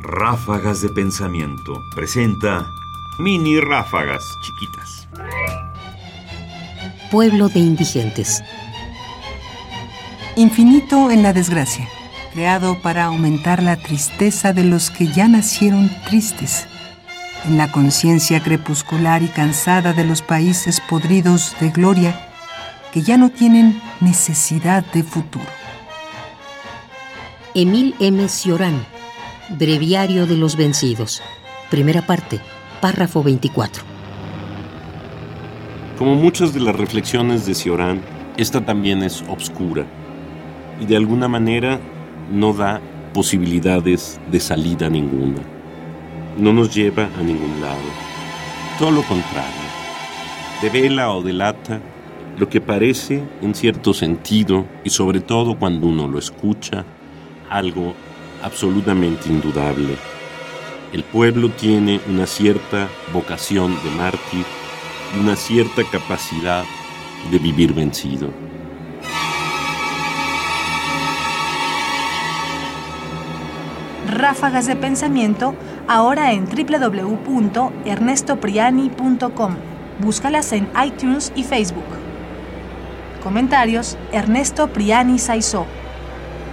Ráfagas de Pensamiento presenta mini ráfagas chiquitas. Pueblo de indigentes. Infinito en la desgracia, creado para aumentar la tristeza de los que ya nacieron tristes, en la conciencia crepuscular y cansada de los países podridos de gloria que ya no tienen necesidad de futuro. Emil M. Cioran, Breviario de los Vencidos. Primera parte, párrafo 24. Como muchas de las reflexiones de Cioran, esta también es obscura y de alguna manera no da posibilidades de salida ninguna. No nos lleva a ningún lado. Todo lo contrario. Devela o delata lo que parece, en cierto sentido, y sobre todo cuando uno lo escucha, algo absolutamente indudable. El pueblo tiene una cierta vocación de mártir y una cierta capacidad de vivir vencido. Ráfagas de pensamiento ahora en www.ernestopriani.com. Búscalas en iTunes y Facebook. Comentarios: Ernesto Priani Saizó.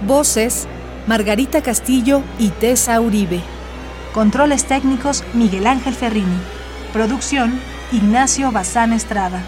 Voces: Margarita Castillo y Tessa Uribe. Controles técnicos: Miguel Ángel Ferrini. Producción: Ignacio Bazán Estrada.